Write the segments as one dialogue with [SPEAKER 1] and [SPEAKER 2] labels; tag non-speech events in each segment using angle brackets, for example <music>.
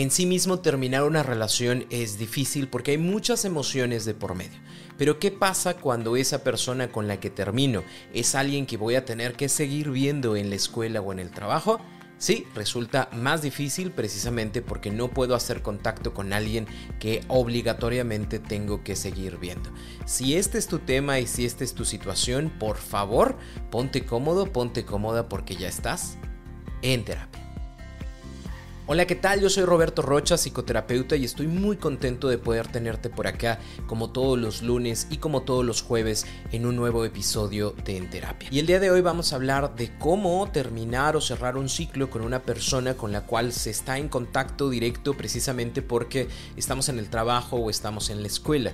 [SPEAKER 1] En sí mismo terminar una relación es difícil porque hay muchas emociones de por medio. Pero ¿qué pasa cuando esa persona con la que termino es alguien que voy a tener que seguir viendo en la escuela o en el trabajo? Sí, resulta más difícil precisamente porque no puedo hacer contacto con alguien que obligatoriamente tengo que seguir viendo. Si este es tu tema y si esta es tu situación, por favor, ponte cómodo, ponte cómoda porque ya estás en terapia. Hola, ¿qué tal? Yo soy Roberto Rocha, psicoterapeuta, y estoy muy contento de poder tenerte por acá como todos los lunes y como todos los jueves en un nuevo episodio de En Terapia. Y el día de hoy vamos a hablar de cómo terminar o cerrar un ciclo con una persona con la cual se está en contacto directo precisamente porque estamos en el trabajo o estamos en la escuela.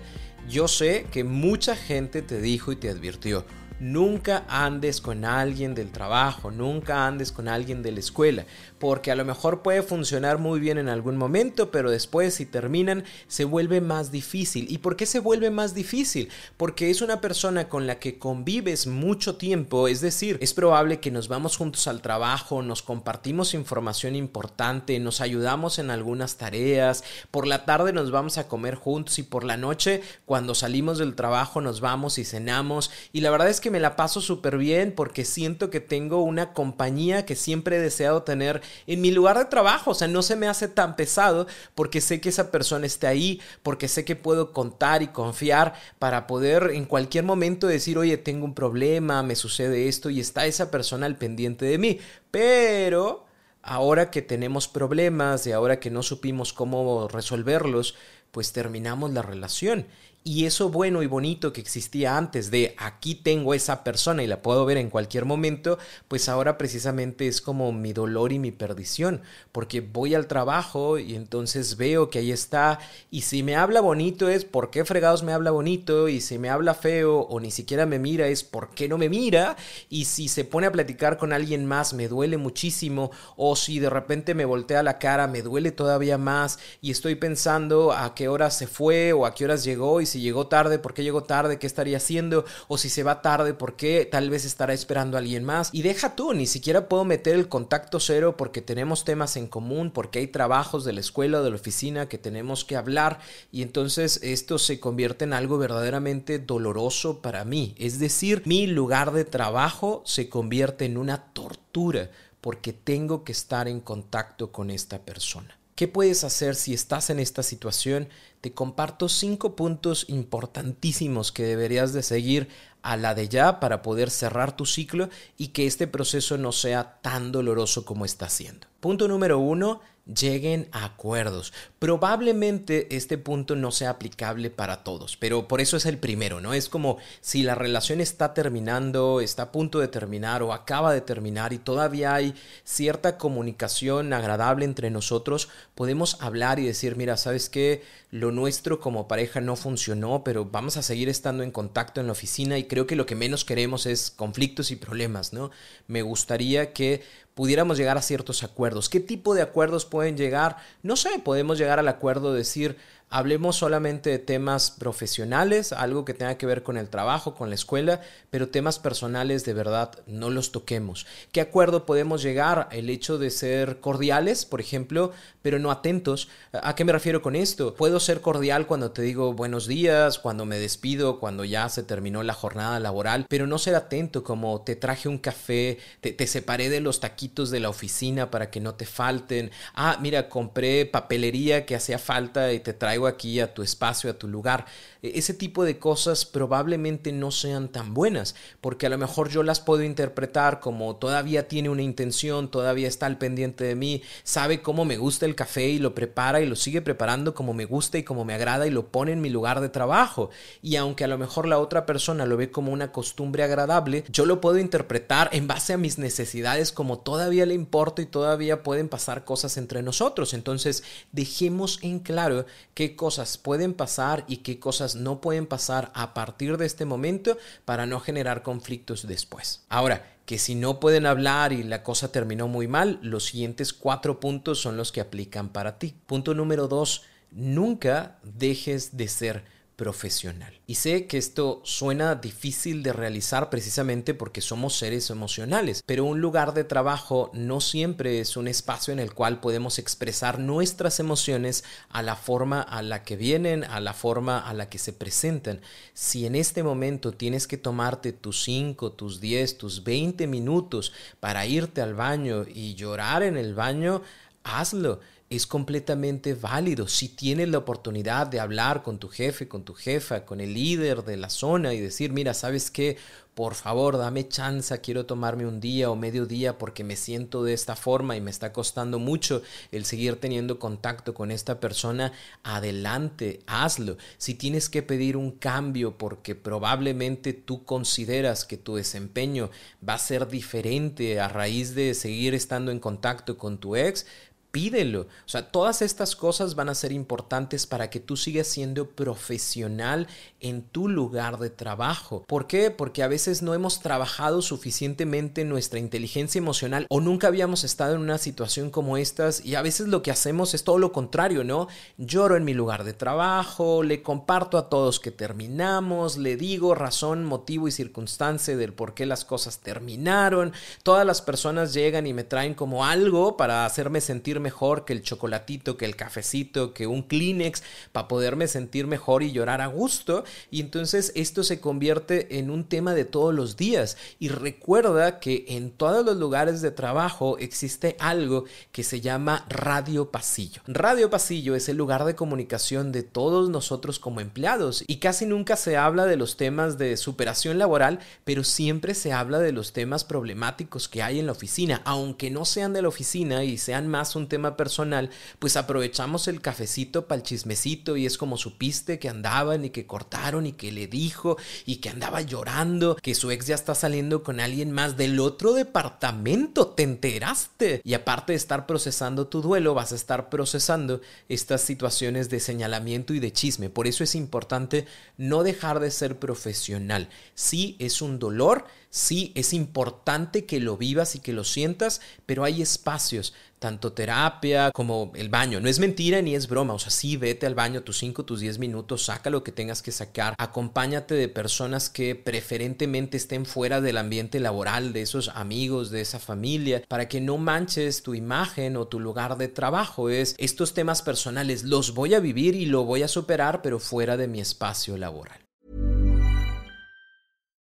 [SPEAKER 1] Yo sé que mucha gente te dijo y te advirtió, Nunca andes con alguien del trabajo, nunca andes con alguien de la escuela, porque a lo mejor puede funcionar muy bien en algún momento, pero después si terminan se vuelve más difícil. ¿Y por qué se vuelve más difícil? Porque es una persona con la que convives mucho tiempo, es decir, es probable que nos vamos juntos al trabajo, nos compartimos información importante, nos ayudamos en algunas tareas, por la tarde nos vamos a comer juntos y por la noche cuando salimos del trabajo nos vamos y cenamos y la verdad es que me la paso súper bien porque siento que tengo una compañía que siempre he deseado tener en mi lugar de trabajo. O sea, no se me hace tan pesado porque sé que esa persona está ahí, porque sé que puedo contar y confiar para poder en cualquier momento decir, oye, tengo un problema, me sucede esto y está esa persona al pendiente de mí. Pero ahora que tenemos problemas y ahora que no supimos cómo resolverlos, pues terminamos la relación. Y eso bueno y bonito que existía antes de aquí tengo esa persona y la puedo ver en cualquier momento, pues ahora precisamente es como mi dolor y mi perdición, porque voy al trabajo y entonces veo que ahí está y si me habla bonito es por qué fregados me habla bonito y si me habla feo o ni siquiera me mira es por qué no me mira y si se pone a platicar con alguien más me duele muchísimo o si de repente me voltea la cara me duele todavía más y estoy pensando a qué horas se fue o a qué horas llegó y si llegó tarde, por qué llegó tarde, qué estaría haciendo, o si se va tarde, por qué tal vez estará esperando a alguien más. Y deja tú, ni siquiera puedo meter el contacto cero porque tenemos temas en común, porque hay trabajos de la escuela de la oficina que tenemos que hablar y entonces esto se convierte en algo verdaderamente doloroso para mí. Es decir, mi lugar de trabajo se convierte en una tortura porque tengo que estar en contacto con esta persona. ¿Qué puedes hacer si estás en esta situación? Te comparto cinco puntos importantísimos que deberías de seguir a la de ya para poder cerrar tu ciclo y que este proceso no sea tan doloroso como está siendo. Punto número uno, lleguen a acuerdos. Probablemente este punto no sea aplicable para todos, pero por eso es el primero, ¿no? Es como si la relación está terminando, está a punto de terminar o acaba de terminar y todavía hay cierta comunicación agradable entre nosotros, podemos hablar y decir, mira, ¿sabes qué? Lo nuestro como pareja no funcionó, pero vamos a seguir estando en contacto en la oficina y creo que lo que menos queremos es conflictos y problemas, ¿no? Me gustaría que pudiéramos llegar a ciertos acuerdos. ¿Qué tipo de acuerdos pueden llegar? No sé, podemos llegar al acuerdo de decir, Hablemos solamente de temas profesionales, algo que tenga que ver con el trabajo, con la escuela, pero temas personales de verdad no los toquemos. ¿Qué acuerdo podemos llegar? El hecho de ser cordiales, por ejemplo, pero no atentos. ¿A qué me refiero con esto? Puedo ser cordial cuando te digo buenos días, cuando me despido, cuando ya se terminó la jornada laboral, pero no ser atento como te traje un café, te, te separé de los taquitos de la oficina para que no te falten. Ah, mira, compré papelería que hacía falta y te traigo aquí a tu espacio, a tu lugar. E, ese tipo de cosas probablemente no sean tan buenas, porque a lo mejor yo las puedo interpretar como todavía tiene una intención, todavía está al pendiente de mí, sabe cómo me gusta el café y lo prepara y lo sigue preparando como me gusta y como me agrada y lo pone en mi lugar de trabajo. Y aunque a lo mejor la otra persona lo ve como una costumbre agradable, yo lo puedo interpretar en base a mis necesidades como todavía le importa y todavía pueden pasar cosas entre nosotros. Entonces, dejemos en claro cosas pueden pasar y qué cosas no pueden pasar a partir de este momento para no generar conflictos después. Ahora, que si no pueden hablar y la cosa terminó muy mal, los siguientes cuatro puntos son los que aplican para ti. Punto número dos, nunca dejes de ser profesional. Y sé que esto suena difícil de realizar precisamente porque somos seres emocionales, pero un lugar de trabajo no siempre es un espacio en el cual podemos expresar nuestras emociones a la forma a la que vienen, a la forma a la que se presentan. Si en este momento tienes que tomarte tus 5, tus 10, tus 20 minutos para irte al baño y llorar en el baño, hazlo es completamente válido. Si tienes la oportunidad de hablar con tu jefe, con tu jefa, con el líder de la zona y decir, mira, ¿sabes qué? Por favor, dame chance, quiero tomarme un día o medio día porque me siento de esta forma y me está costando mucho el seguir teniendo contacto con esta persona. Adelante, hazlo. Si tienes que pedir un cambio porque probablemente tú consideras que tu desempeño va a ser diferente a raíz de seguir estando en contacto con tu ex, pídelo. O sea, todas estas cosas van a ser importantes para que tú sigas siendo profesional en tu lugar de trabajo. ¿Por qué? Porque a veces no hemos trabajado suficientemente nuestra inteligencia emocional o nunca habíamos estado en una situación como estas y a veces lo que hacemos es todo lo contrario, ¿no? Lloro en mi lugar de trabajo, le comparto a todos que terminamos, le digo razón, motivo y circunstancia del por qué las cosas terminaron. Todas las personas llegan y me traen como algo para hacerme sentirme mejor que el chocolatito, que el cafecito, que un Kleenex, para poderme sentir mejor y llorar a gusto. Y entonces esto se convierte en un tema de todos los días. Y recuerda que en todos los lugares de trabajo existe algo que se llama radio pasillo. Radio pasillo es el lugar de comunicación de todos nosotros como empleados y casi nunca se habla de los temas de superación laboral, pero siempre se habla de los temas problemáticos que hay en la oficina, aunque no sean de la oficina y sean más un tema personal, pues aprovechamos el cafecito para el chismecito y es como supiste que andaban y que cortaron y que le dijo y que andaba llorando, que su ex ya está saliendo con alguien más del otro departamento, te enteraste. Y aparte de estar procesando tu duelo, vas a estar procesando estas situaciones de señalamiento y de chisme. Por eso es importante no dejar de ser profesional. Sí, es un dolor, sí, es importante que lo vivas y que lo sientas, pero hay espacios tanto terapia como el baño. No es mentira ni es broma, o sea, sí, vete al baño tus 5, tus 10 minutos, saca lo que tengas que sacar, acompáñate de personas que preferentemente estén fuera del ambiente laboral, de esos amigos, de esa familia, para que no manches tu imagen o tu lugar de trabajo. Es estos temas personales los voy a vivir y lo voy a superar, pero fuera de mi espacio laboral.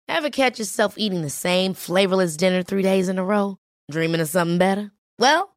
[SPEAKER 2] Ever catch yourself eating the same flavorless dinner three days in a row? Dreaming of something better? Well,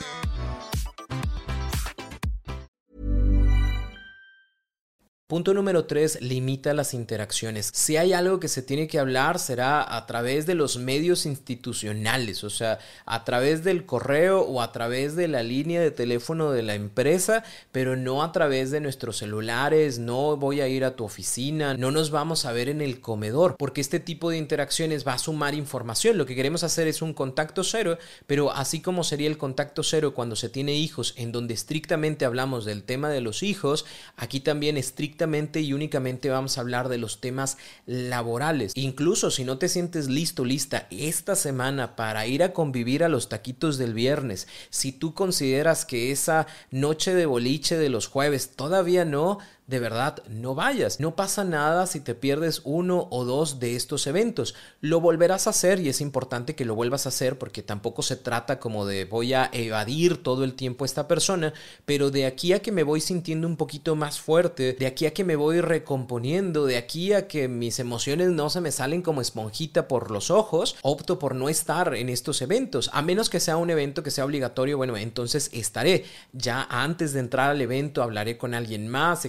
[SPEAKER 1] Punto número 3, limita las interacciones. Si hay algo que se tiene que hablar, será a través de los medios institucionales, o sea, a través del correo o a través de la línea de teléfono de la empresa, pero no a través de nuestros celulares, no voy a ir a tu oficina, no nos vamos a ver en el comedor, porque este tipo de interacciones va a sumar información. Lo que queremos hacer es un contacto cero, pero así como sería el contacto cero cuando se tiene hijos, en donde estrictamente hablamos del tema de los hijos, aquí también estrictamente y únicamente vamos a hablar de los temas laborales. Incluso si no te sientes listo, lista esta semana para ir a convivir a los taquitos del viernes, si tú consideras que esa noche de boliche de los jueves todavía no, de verdad no vayas. No pasa nada si te pierdes uno o dos de estos eventos. Lo volverás a hacer y es importante que lo vuelvas a hacer porque tampoco se trata como de voy a evadir todo el tiempo a esta persona, pero de aquí a que me voy sintiendo un poquito más fuerte, de aquí a que me voy recomponiendo, de aquí a que mis emociones no se me salen como esponjita por los ojos, opto por no estar en estos eventos, a menos que sea un evento que sea obligatorio, bueno, entonces estaré. Ya antes de entrar al evento hablaré con alguien más,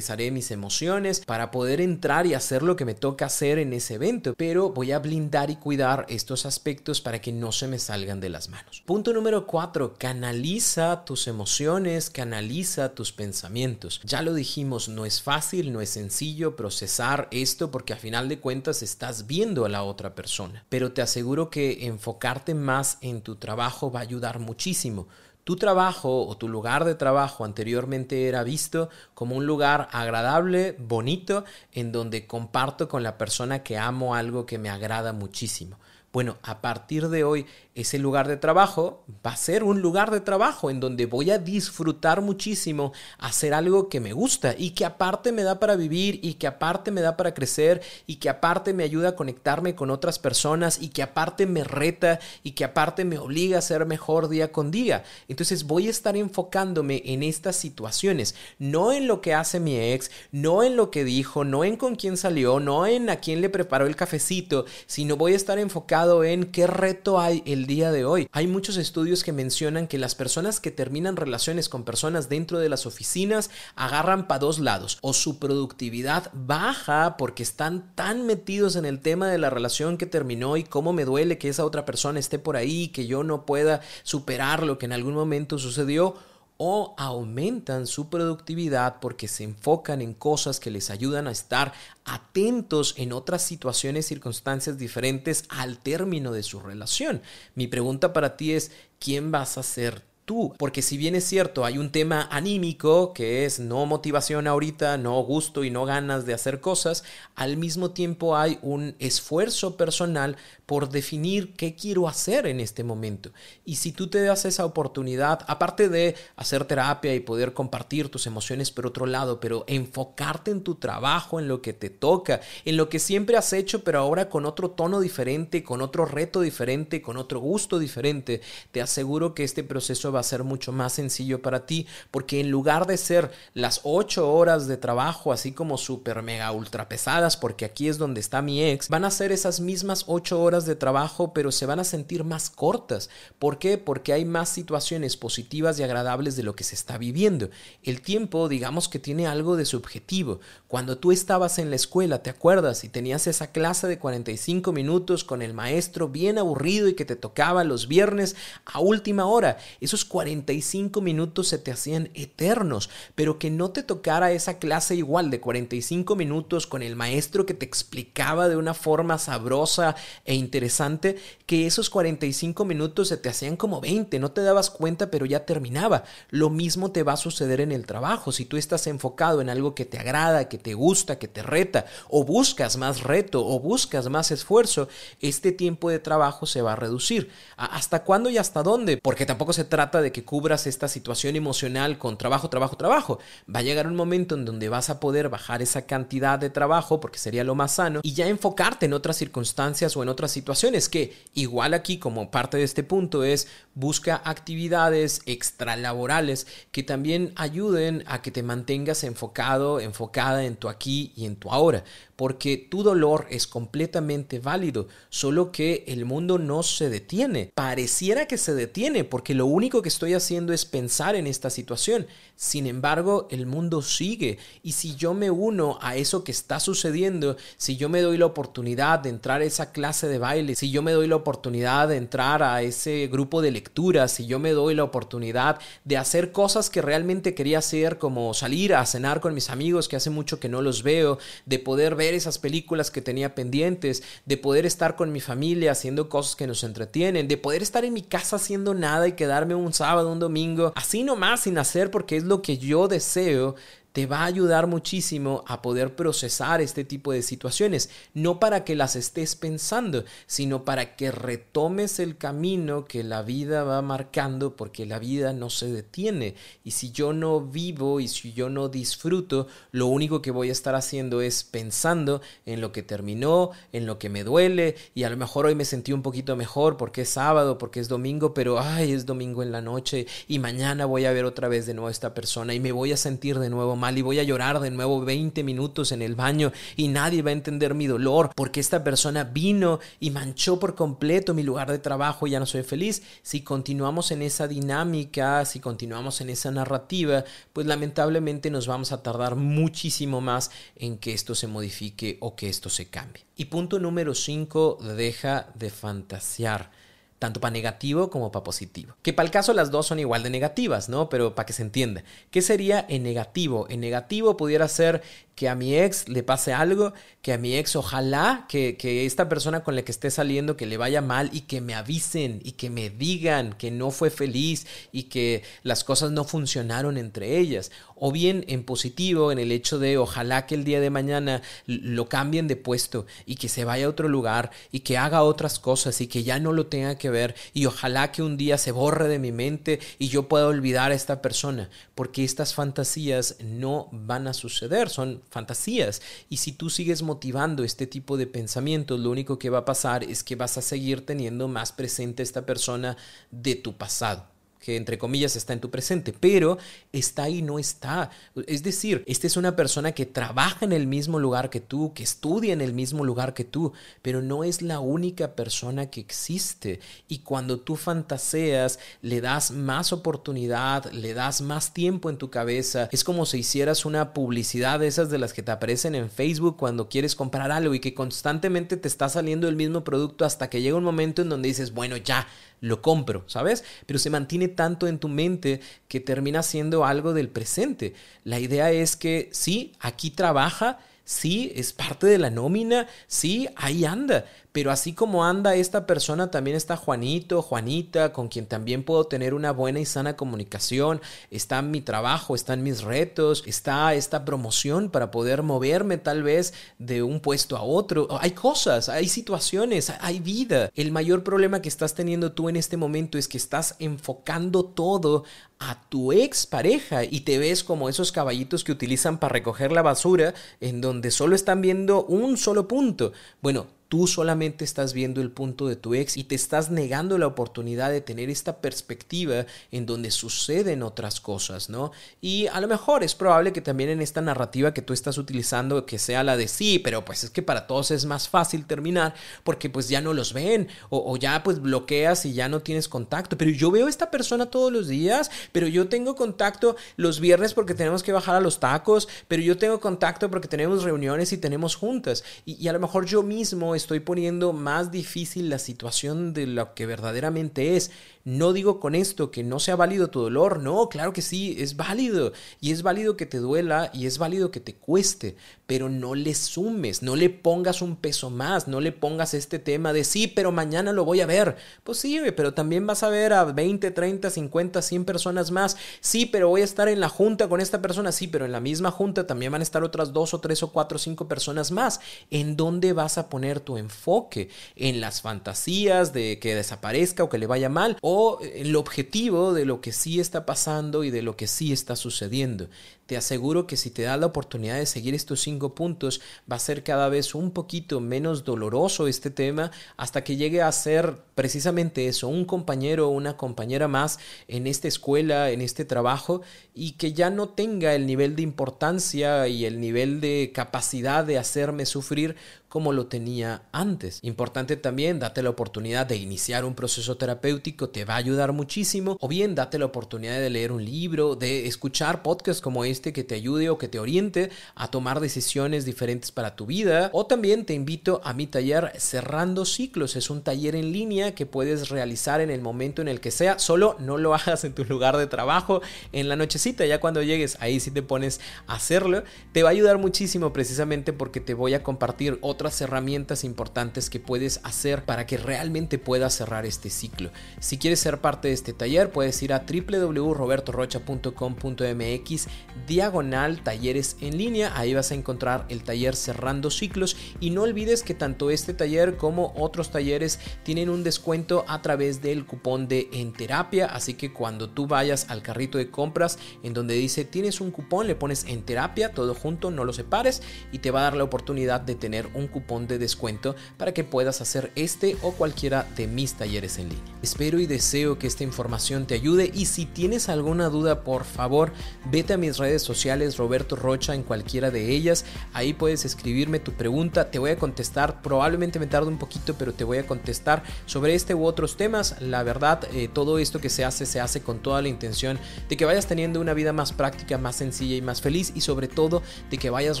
[SPEAKER 1] mis emociones para poder entrar y hacer lo que me toca hacer en ese evento, pero voy a blindar y cuidar estos aspectos para que no se me salgan de las manos. Punto número 4, canaliza tus emociones, canaliza tus pensamientos. Ya lo dijimos, no es fácil, no es sencillo procesar esto porque a final de cuentas estás viendo a la otra persona, pero te aseguro que enfocarte más en tu trabajo va a ayudar muchísimo. Tu trabajo o tu lugar de trabajo anteriormente era visto como un lugar agradable, bonito, en donde comparto con la persona que amo algo que me agrada muchísimo. Bueno, a partir de hoy ese lugar de trabajo va a ser un lugar de trabajo en donde voy a disfrutar muchísimo hacer algo que me gusta y que aparte me da para vivir y que aparte me da para crecer y que aparte me ayuda a conectarme con otras personas y que aparte me reta y que aparte me obliga a ser mejor día con día. Entonces voy a estar enfocándome en estas situaciones, no en lo que hace mi ex, no en lo que dijo, no en con quién salió, no en a quién le preparó el cafecito, sino voy a estar enfocado en qué reto hay el día de hoy. Hay muchos estudios que mencionan que las personas que terminan relaciones con personas dentro de las oficinas agarran para dos lados. O su productividad baja porque están tan metidos en el tema de la relación que terminó y cómo me duele que esa otra persona esté por ahí, que yo no pueda superar lo que en algún momento sucedió o aumentan su productividad porque se enfocan en cosas que les ayudan a estar atentos en otras situaciones, circunstancias diferentes al término de su relación. Mi pregunta para ti es, ¿quién vas a ser tú. Porque si bien es cierto, hay un tema anímico que es no motivación ahorita, no gusto y no ganas de hacer cosas, al mismo tiempo hay un esfuerzo personal por definir qué quiero hacer en este momento. Y si tú te das esa oportunidad, aparte de hacer terapia y poder compartir tus emociones por otro lado, pero enfocarte en tu trabajo, en lo que te toca, en lo que siempre has hecho, pero ahora con otro tono diferente, con otro reto diferente, con otro gusto diferente, te aseguro que este proceso va a ser mucho más sencillo para ti, porque en lugar de ser las ocho horas de trabajo así como súper mega ultra pesadas, porque aquí es donde está mi ex, van a ser esas mismas ocho horas de trabajo, pero se van a sentir más cortas. ¿Por qué? Porque hay más situaciones positivas y agradables de lo que se está viviendo. El tiempo, digamos que tiene algo de subjetivo. Cuando tú estabas en la escuela, ¿te acuerdas? Y tenías esa clase de 45 minutos con el maestro bien aburrido y que te tocaba los viernes a última hora. Esos 45 minutos se te hacían eternos, pero que no te tocara esa clase igual de 45 minutos con el maestro que te explicaba de una forma sabrosa e interesante, que esos 45 minutos se te hacían como 20, no te dabas cuenta, pero ya terminaba. Lo mismo te va a suceder en el trabajo, si tú estás enfocado en algo que te agrada, que te gusta, que te reta, o buscas más reto, o buscas más esfuerzo, este tiempo de trabajo se va a reducir. ¿Hasta cuándo y hasta dónde? Porque tampoco se trata de que cubras esta situación emocional con trabajo, trabajo, trabajo. Va a llegar un momento en donde vas a poder bajar esa cantidad de trabajo, porque sería lo más sano, y ya enfocarte en otras circunstancias o en otras situaciones, que igual aquí como parte de este punto es busca actividades extralaborales que también ayuden a que te mantengas enfocado, enfocada en tu aquí y en tu ahora porque tu dolor es completamente válido, solo que el mundo no se detiene. Pareciera que se detiene porque lo único que estoy haciendo es pensar en esta situación. Sin embargo, el mundo sigue y si yo me uno a eso que está sucediendo, si yo me doy la oportunidad de entrar a esa clase de baile, si yo me doy la oportunidad de entrar a ese grupo de lectura, si yo me doy la oportunidad de hacer cosas que realmente quería hacer, como salir a cenar con mis amigos que hace mucho que no los veo, de poder ver esas películas que tenía pendientes, de poder estar con mi familia haciendo cosas que nos entretienen, de poder estar en mi casa haciendo nada y quedarme un sábado, un domingo, así nomás sin hacer porque es lo que yo deseo te va a ayudar muchísimo a poder procesar este tipo de situaciones, no para que las estés pensando, sino para que retomes el camino que la vida va marcando, porque la vida no se detiene. Y si yo no vivo y si yo no disfruto, lo único que voy a estar haciendo es pensando en lo que terminó, en lo que me duele, y a lo mejor hoy me sentí un poquito mejor porque es sábado, porque es domingo, pero ay, es domingo en la noche y mañana voy a ver otra vez de nuevo a esta persona y me voy a sentir de nuevo mal y voy a llorar de nuevo 20 minutos en el baño y nadie va a entender mi dolor porque esta persona vino y manchó por completo mi lugar de trabajo y ya no soy feliz. Si continuamos en esa dinámica, si continuamos en esa narrativa, pues lamentablemente nos vamos a tardar muchísimo más en que esto se modifique o que esto se cambie. Y punto número 5, deja de fantasear tanto para negativo como para positivo. Que para el caso las dos son igual de negativas, ¿no? Pero para que se entienda. ¿Qué sería en negativo? En negativo pudiera ser que a mi ex le pase algo, que a mi ex ojalá que, que, esta persona con la que esté saliendo que le vaya mal y que me avisen y que me digan que no fue feliz y que las cosas no funcionaron entre ellas. O bien en positivo, en el hecho de ojalá que el día de mañana lo cambien de puesto y que se vaya a otro lugar y que haga otras cosas y que ya no lo tenga que ver y ojalá que un día se borre de mi mente y yo pueda olvidar a esta persona, porque estas fantasías no van a suceder, son fantasías. Y si tú sigues motivando este tipo de pensamientos, lo único que va a pasar es que vas a seguir teniendo más presente esta persona de tu pasado que entre comillas está en tu presente, pero está y no está. Es decir, esta es una persona que trabaja en el mismo lugar que tú, que estudia en el mismo lugar que tú, pero no es la única persona que existe. Y cuando tú fantaseas, le das más oportunidad, le das más tiempo en tu cabeza. Es como si hicieras una publicidad de esas de las que te aparecen en Facebook cuando quieres comprar algo y que constantemente te está saliendo el mismo producto hasta que llega un momento en donde dices, bueno, ya, lo compro, ¿sabes? Pero se mantiene tanto en tu mente que termina siendo algo del presente. La idea es que sí, aquí trabaja, sí, es parte de la nómina, sí, ahí anda, pero así como anda esta persona, también está Juanito, Juanita, con quien también puedo tener una buena y sana comunicación. Está mi trabajo, están mis retos, está esta promoción para poder moverme tal vez de un puesto a otro. Hay cosas, hay situaciones, hay vida. El mayor problema que estás teniendo tú en este momento es que estás enfocando todo a tu ex pareja y te ves como esos caballitos que utilizan para recoger la basura en donde solo están viendo un solo punto. Bueno, Tú solamente estás viendo el punto de tu ex y te estás negando la oportunidad de tener esta perspectiva en donde suceden otras cosas, ¿no? Y a lo mejor es probable que también en esta narrativa que tú estás utilizando que sea la de sí, pero pues es que para todos es más fácil terminar porque pues ya no los ven o, ya pues bloqueas y ya no tienes contacto. Pero yo veo a esta persona todos los días, pero yo tengo contacto los viernes porque tenemos que bajar a los tacos, pero yo tengo contacto porque tenemos reuniones y tenemos juntas. Y, y a lo mejor yo mismo estoy poniendo más difícil la situación de lo que verdaderamente es. No digo con esto que no sea válido tu dolor, no, claro que sí, es válido. Y es válido que te duela y es válido que te cueste, pero no le sumes, no le pongas un peso más, no le pongas este tema de sí, pero mañana lo voy a ver. Pues sí, pero también vas a ver a 20, 30, 50, 100 personas más. Sí, pero voy a estar en la junta con esta persona, sí, pero en la misma junta también van a estar otras dos o tres o cuatro o cinco personas más. ¿En dónde vas a poner tu enfoque? ¿En las fantasías de que desaparezca o que le vaya mal? ¿O el objetivo de lo que sí está pasando y de lo que sí está sucediendo. Te aseguro que si te da la oportunidad de seguir estos cinco puntos, va a ser cada vez un poquito menos doloroso este tema hasta que llegue a ser precisamente eso, un compañero o una compañera más en esta escuela, en este trabajo, y que ya no tenga el nivel de importancia y el nivel de capacidad de hacerme sufrir como lo tenía antes. Importante también, date la oportunidad de iniciar un proceso terapéutico, te va a ayudar muchísimo, o bien date la oportunidad de leer un libro, de escuchar podcasts como este que te ayude o que te oriente a tomar decisiones diferentes para tu vida, o también te invito a mi taller Cerrando Ciclos, es un taller en línea que puedes realizar en el momento en el que sea, solo no lo <laughs> hagas en tu lugar de trabajo. En la ya cuando llegues ahí si te pones a hacerlo, te va a ayudar muchísimo precisamente porque te voy a compartir otras herramientas importantes que puedes hacer para que realmente puedas cerrar este ciclo. Si quieres ser parte de este taller, puedes ir a www.robertorocha.com.mx diagonal talleres en línea. Ahí vas a encontrar el taller cerrando ciclos y no olvides que tanto este taller como otros talleres tienen un descuento a través del cupón de en terapia. Así que cuando tú vayas al carrito de compras en donde dice tienes un cupón, le pones en terapia, todo junto, no lo separes y te va a dar la oportunidad de tener un cupón de descuento para que puedas hacer este o cualquiera de mis talleres en línea. Espero y deseo que esta información te ayude y si tienes alguna duda, por favor, vete a mis redes sociales Roberto Rocha en cualquiera de ellas. Ahí puedes escribirme tu pregunta, te voy a contestar, probablemente me tarde un poquito, pero te voy a contestar sobre este u otros temas. La verdad, eh, todo esto que se hace se hace con toda la intención de que vayas teniendo una vida más práctica, más sencilla y más feliz y sobre todo de que vayas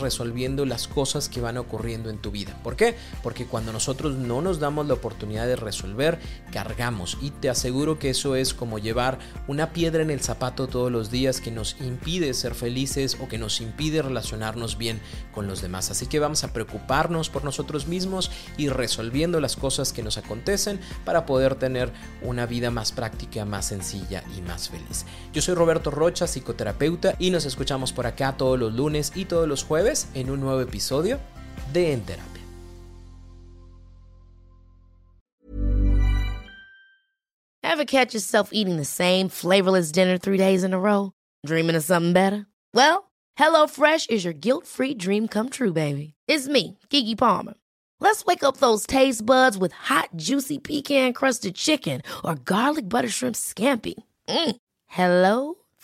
[SPEAKER 1] resolviendo las cosas que van ocurriendo en tu vida. ¿Por qué? Porque cuando nosotros no nos damos la oportunidad de resolver, cargamos y te aseguro que eso es como llevar una piedra en el zapato todos los días que nos impide ser felices o que nos impide relacionarnos bien con los demás. Así que vamos a preocuparnos por nosotros mismos y resolviendo las cosas que nos acontecen para poder tener una vida más práctica, más sencilla y más feliz. Yo soy Roberto Rocha, psicoterapeuta, y nos escuchamos por acá todos los lunes y todos los jueves en un nuevo episodio de En Terapia.
[SPEAKER 2] Ever catch yourself eating the same flavorless dinner three days in a row? Dreaming of something better? Well, HelloFresh is your guilt-free dream come true, baby. It's me, Kiki Palmer. Let's wake up those taste buds with hot, juicy pecan-crusted chicken or garlic butter shrimp scampi. Mm. Hello